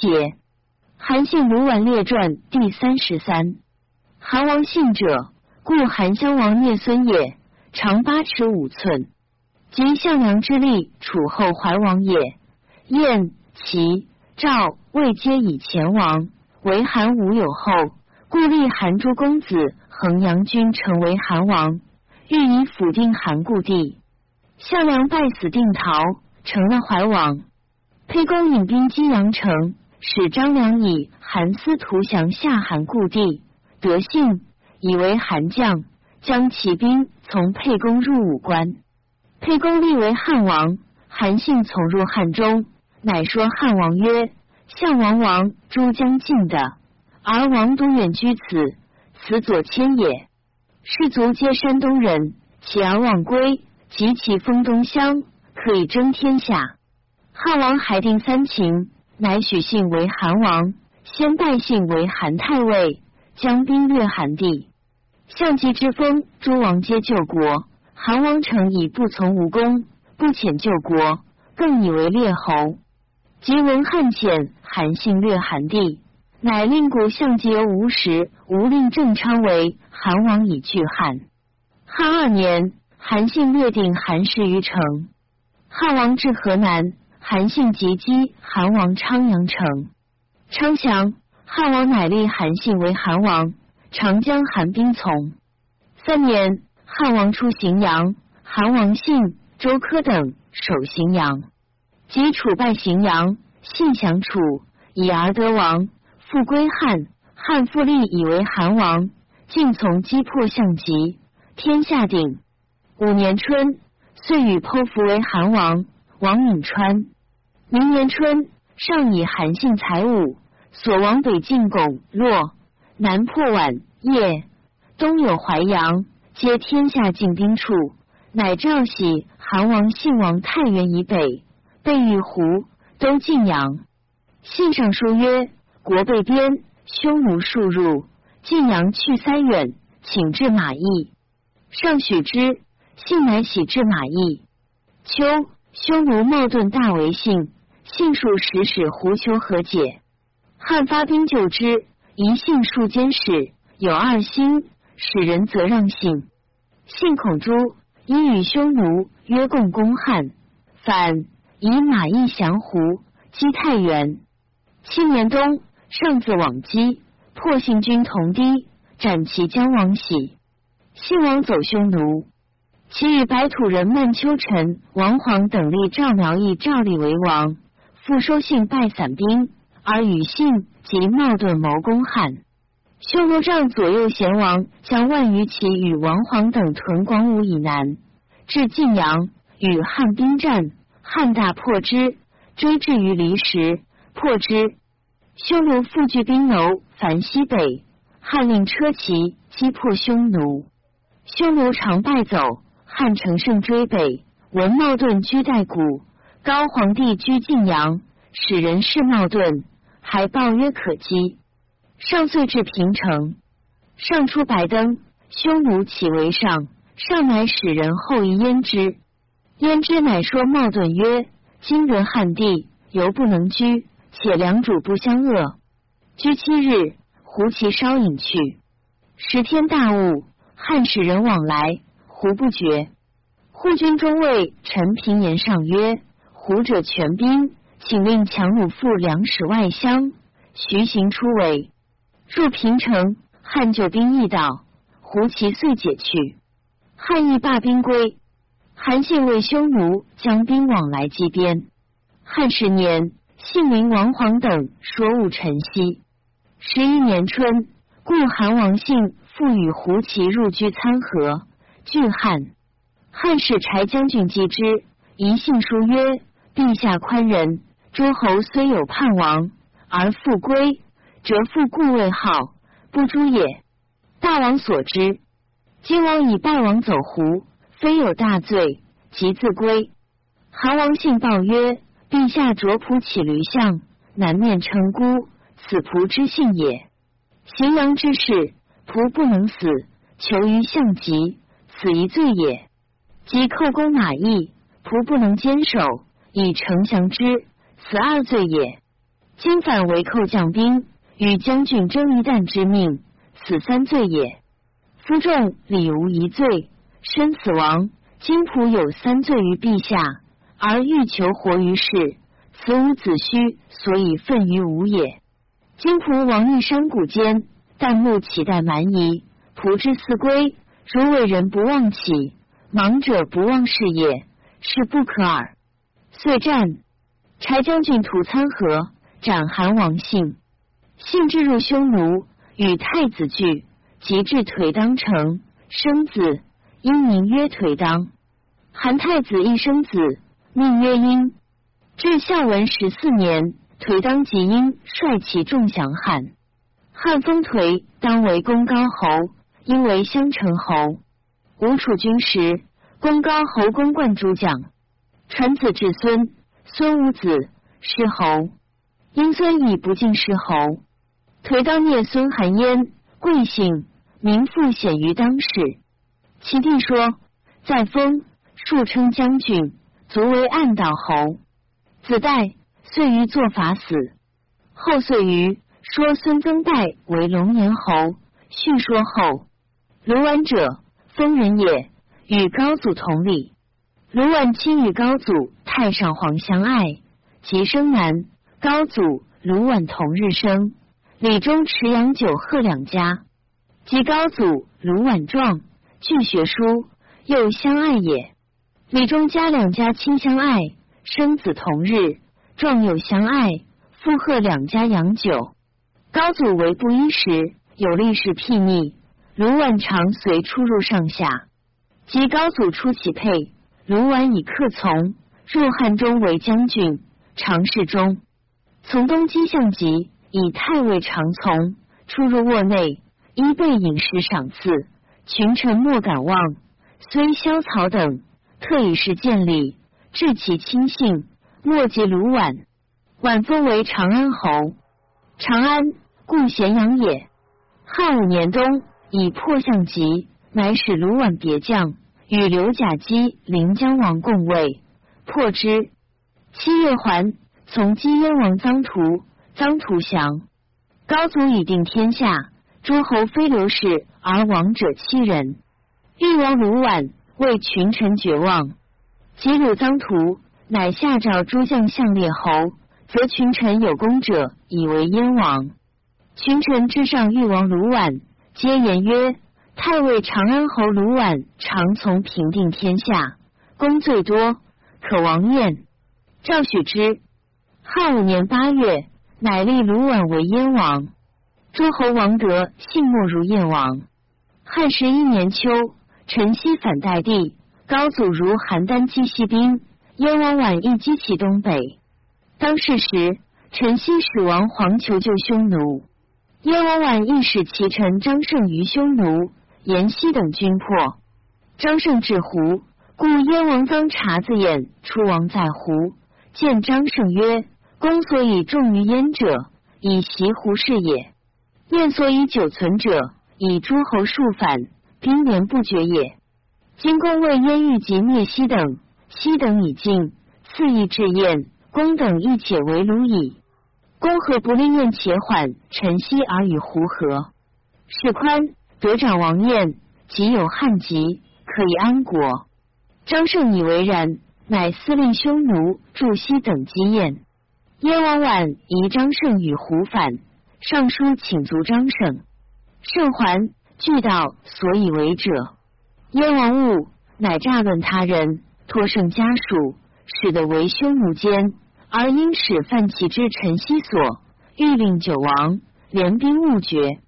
解。韩信卢绾列传第三十三。韩王信者，故韩襄王聂孙也，长八尺五寸，及项梁之力，楚后怀王也。燕、齐、赵、魏皆以前王，为韩无有后，故立韩诸公子衡阳君成为韩王，欲以辅定韩故地。项梁败死，定陶，成了怀王。沛公引兵击阳城，使张良以韩司徒降下韩故地，得信，以为韩将，将骑兵从沛公入武关。沛公立为汉王，韩信从入汉中，乃说汉王曰：“项王王诸将尽的，而王独远居此，此左迁也。士卒皆山东人，起而望归。”及其封东乡，可以争天下。汉王还定三秦，乃许信为韩王，先拜信为韩太尉，将兵略韩地。项籍之封，诸王皆救国。韩王诚以不从无功，不遣救国，更以为列侯。及闻汉遣，韩信略韩地，乃令古项籍由吴时，吴令郑昌为韩王，以拒汉。汉二年。韩信略定韩氏于城，汉王至河南，韩信即击韩王昌阳城，昌降，汉王乃立韩信为韩王，长江韩兵从。三年，汉王出荥阳，韩王信、周柯等守荥阳，及楚败荥阳，信降楚，以而得王，复归汉。汉复立以为韩王，尽从击破项籍，天下定。五年春，遂与剖符为韩王，王闵川。明年春，上以韩信才武，所亡北进巩洛，南破宛邺，东有淮阳，皆天下进兵处。乃诏喜韩王信王太原以北，备御胡，都晋阳。信上书曰：国被边，匈奴数入，晋阳去塞远，请至马邑。上许之。信乃喜至马邑。秋，匈奴冒顿大为信，信数使使胡求和解。汉发兵救之，一信数监使有二心，使人则让信。信恐诛，因与匈奴约共攻汉，反以马邑降胡，击太原。七年冬，上自往击，破信军同堤，斩其将王喜。信王走匈奴。其与白土人曼丘臣、王晃等立赵苗义、赵立为王，复收信败散兵，而与信及冒顿谋攻汉。匈奴帐左右贤王将万余骑与王皇等屯广武以南，至晋阳，与汉兵战，汉大破之，追至于离石，破之。匈奴复聚兵楼，反西北，汉令车骑击破匈奴，匈奴常败走。汉乘胜追北，闻茂顿居代谷，高皇帝居晋阳，使人事茂顿，还报曰可击。上遂至平城，上出白登，匈奴起为上，上乃使人后移焉之。焉之乃说茂顿曰：今得汉地，犹不能居，且良主不相恶。居七日，胡骑稍隐去。十天大雾，汉使人往来。胡不绝。护军中尉陈平言上曰：“胡者全兵，请令强弩赴两使外乡。”徐行出围，入平城，汉救兵亦到，胡骑遂解去。汉亦罢兵归。韩信为匈奴将兵往来击边。汉十年，信陵王晃等说误陈豨。十一年春，故韩王信复与胡骑入居参合。拒汉，汉使柴将军击之，一信书曰：“陛下宽仁，诸侯虽有叛王，而复归，则复故位号，不诛也。”大王所知，今王以败王走胡，非有大罪，即自归。韩王信报曰：“陛下着仆起驴相，南面称孤，此仆之信也。荥阳之事，仆不能死，求于相疾。”此一罪也。即寇攻马邑，仆不能坚守，以丞降之，此二罪也。今反为寇将兵，与将军争一旦之命，死三罪也。夫众礼无一罪，身死亡。今仆有三罪于陛下，而欲求活于世，此吾子虚，所以愤于吾也。今仆亡于山谷间，旦暮岂待蛮夷？仆之思归，如为人不忘起，盲者不忘事也，是不可耳。遂战，柴将军屠参合，斩韩王信。信至入匈奴，与太子聚，即至腿当城，生子。因名曰颓当，韩太子一生子，命曰婴。至孝文十四年，颓当即因率其众降汉，汉封颓当为公高侯，因为襄城侯。吴楚军时，公高侯公冠主将，传子至孙，孙无子，是侯。因孙以不敬是侯，颓当灭孙韩焉，贵姓，名复显于当世。其弟说：“在封，数称将军，卒为暗道侯。子代遂于作法死。后遂于说孙曾代为龙颜侯。叙说后，卢绾者，封人也，与高祖同礼。卢绾亲与高祖太上皇相爱，即生男。高祖、卢绾同日生，李中持阳九贺两家。及高祖、卢绾壮。”据学书，又相爱也。李中家两家亲相爱，生子同日，壮又相爱，附贺两家养久。高祖为布衣时，有力士睥睨，卢绾常随出入上下。及高祖出其配，卢绾以客从，入汉中为将军，常侍中。从东击相急，以太尉常从，出入卧内，依被饮食赏赐。群臣莫敢忘，虽萧曹等特以示见礼，致其亲信，莫及卢绾。绾封为长安侯，长安故咸阳也。汉五年冬，以破相急，乃使卢绾别将与刘甲基临江王共位，破之。七月还，从击燕王臧荼，臧荼降。高祖以定天下。诸侯非刘氏而亡者七人。豫王卢绾为群臣绝望，及鲁臧荼，乃下诏诸将相列侯，则群臣有功者以为燕王。群臣之上豫王卢绾，皆言曰：太尉长安侯卢绾常从平定天下，功最多，可王宴。赵许之。汉五年八月，乃立卢绾为燕王。诸侯王德信莫如燕王。汉十一年秋，陈豨反代帝，高祖如邯郸击西兵，燕王绾亦击其东北。当世时，陈豨使王黄求救匈奴，燕王绾亦使其臣张胜于匈奴、延西等军破。张胜至胡，故燕王臧察子眼出王在胡，见张胜曰：“公所以重于燕者，以袭胡氏也。”燕所以久存者，以诸侯数反，兵连不绝也。今公为燕欲及灭西等，西等已尽，次亦至燕，公等亦且为虏矣。公何不令燕且缓，臣息而与胡合？史宽得长王晏，即有汉籍，可以安国。张胜以为然，乃司令匈奴、驻西等击燕。燕王绾疑张胜与胡反。上书请卒张胜，胜还，具道所以为者。燕王误，乃诈论他人，托胜家属，使得为匈奴奸，而因使犯其之陈豨所，欲令九王联兵勿绝。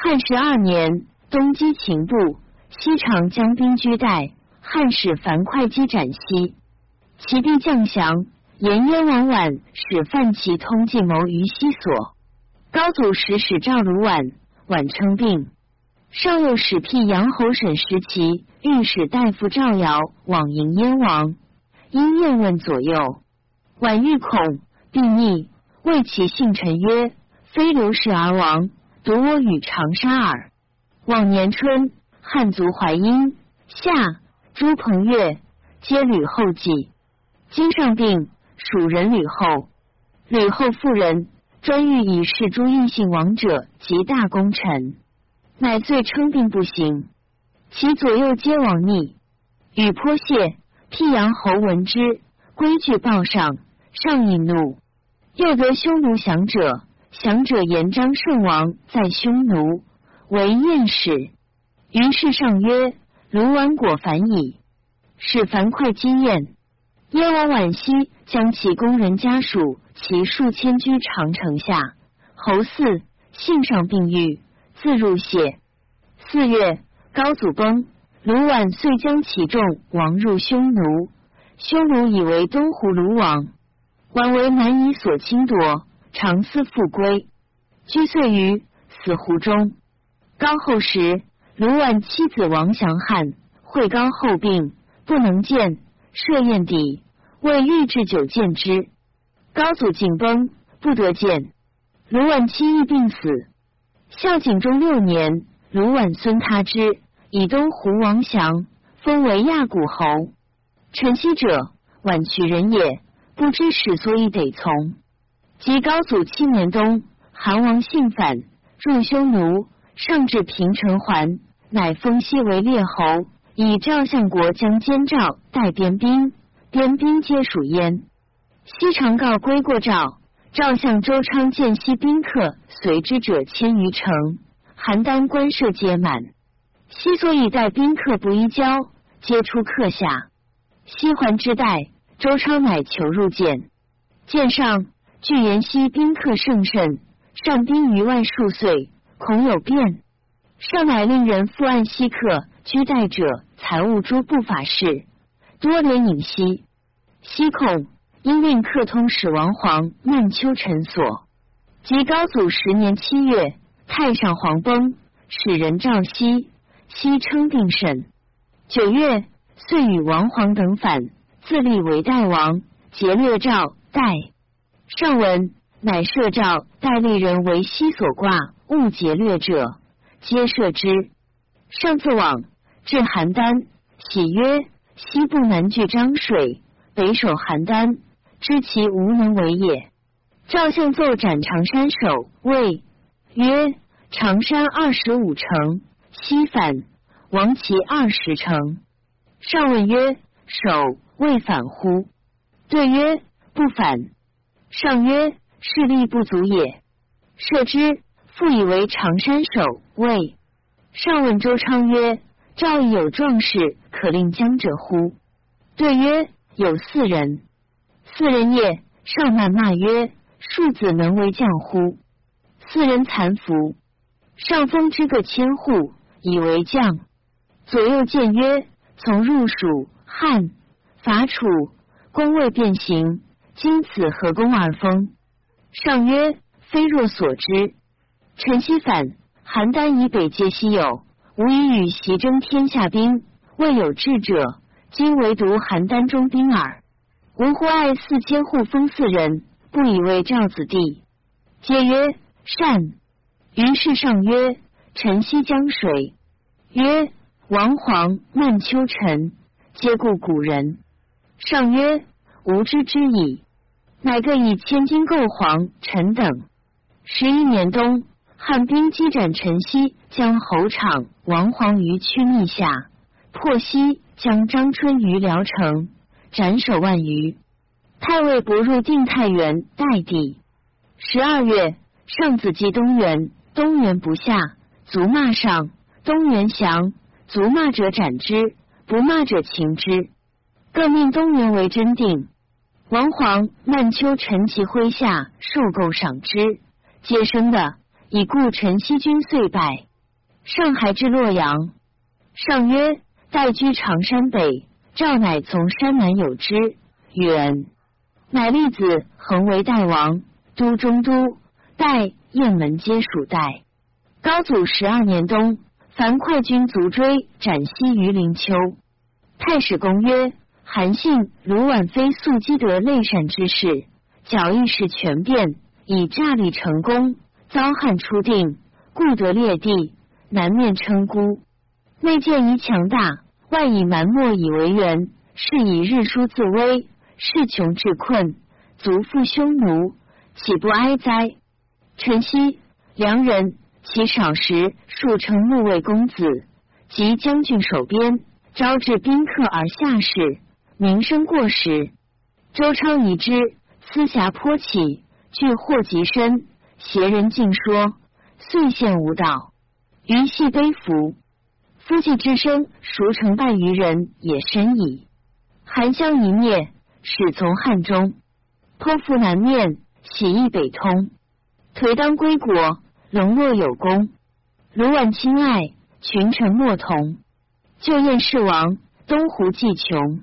汉十二年，东击秦部，西长将兵居代，汉使樊会稽斩西，其弟将降，言燕王绾使范其通计谋于西所。高祖时使赵鲁绾，绾称病。上又使辟阳侯沈时齐御史大夫赵尧往迎燕王，因燕问左右，绾欲恐，必逆，谓其信臣曰：“非刘氏而亡，独我与长沙耳。”往年春，汉族淮阴、夏、朱彭越皆吕后继。今上病，蜀人吕后。吕后妇人专欲以示诸异姓王者及大功臣，乃遂称病不行。其左右皆往逆，与颇谢辟阳侯闻之，归据报上，上引怒。又得匈奴降者，降者言张圣王在匈奴为燕使。于是上曰：“卢绾果反矣。”使樊哙击燕。燕王惋惜，将其宫人家属其数千居长城下。侯嗣幸上病愈，自入谢。四月，高祖崩，卢绾遂将其众亡入匈奴。匈奴以为东胡卢王，宛为难以所侵夺，常思复归，居岁于死胡中。高后时，卢绾妻子王祥汉会高后病，不能见。设宴底，为御制酒见之。高祖景崩，不得见。卢绾妻亦病死。孝景中六年，卢绾孙他之以东胡王祥封为亚古侯。陈豨者，宛渠人也，不知始所以得从。及高祖七年冬，韩王信反，入匈奴，上至平城还，乃封西为列侯。以赵相国将监赵带边兵，边兵皆属焉。西常告归过赵，赵相周昌见西宾客随之者千余乘，邯郸官舍皆满。西所以待宾客不依交，皆出客下。西还之待，周昌乃求入见。见上，据言西宾客甚甚，上宾于外数岁，恐有变。上乃令人复按西客居待者。财物诸不法事，多连引息。西恐因令客通使王皇曼丘臣所。及高祖十年七月，太上皇崩，使人召西，西称病甚。九月，遂与王皇等反，自立为代王，劫掠赵代。上文乃设赵代立人为西所挂，误劫掠者，皆赦之。上自往。至邯郸，喜曰：“西部南据漳水，北守邯郸，知其无能为也。”赵相奏斩常山守魏曰：“常山二十五城，西反，亡其二十城。”上问曰：“守未反乎？”对曰：“不反。”上曰：“势力不足也。”射之，复以为常山守魏。上问周昌曰。赵有壮士可令将者乎？对曰：有四人。四人也。上难骂曰：庶子能为将乎？四人残服。上封之个千户，以为将。左右见曰：从入蜀汉伐楚，攻未变形，今此何功而封？上曰：非若所知。陈豨反，邯郸以北皆西有。吾以与袭征天下兵，未有智者。今唯独邯郸中兵耳。吾忽爱四千户封四人，不以为赵子弟。皆曰善。于是上曰：陈豨江水。曰王皇曼丘臣，皆故古人。上曰吾知之矣。乃各以千金购黄陈等。十一年冬。汉兵击斩陈豨，将侯昶、王黄于曲逆下，破西将张春于聊城，斩首万余。太尉不入定太原，代地。十二月，上子击东原，东原不下，卒骂上。东原降，卒骂者斩之，不骂者擒之。各命东原为真定。王皇、曼丘陈其麾下，受购赏之，皆生的。已故陈豨军遂败。上海至洛阳。上曰：“待居常山北。”赵乃从山南有之。远，乃立子恒为代王，都中都。代雁门皆属代。高祖十二年冬，樊哙军卒追，斩西于灵丘。太史公曰：“韩信、卢绾非素积得内善之事，矫意事权变，以诈立成功。”遭汉初定，故得列地，南面称孤。内见宜强大，外以蛮漠以为援，是以日疏自危，势穷志困，足复匈奴，岂不哀哉？陈豨良人，其少时数称木卫公子，及将军守边，招致宾客而下士，名声过时。周昌已之，私侠颇起，惧祸极深，邪人尽说，遂陷无道，余系悲服。夫妻之身，孰成败于人也深矣。韩湘一灭，始从汉中，剖腹南面，喜义北通，颓当归国，龙若有功，卢绾亲爱，群臣莫同。旧燕世王，东胡既穷。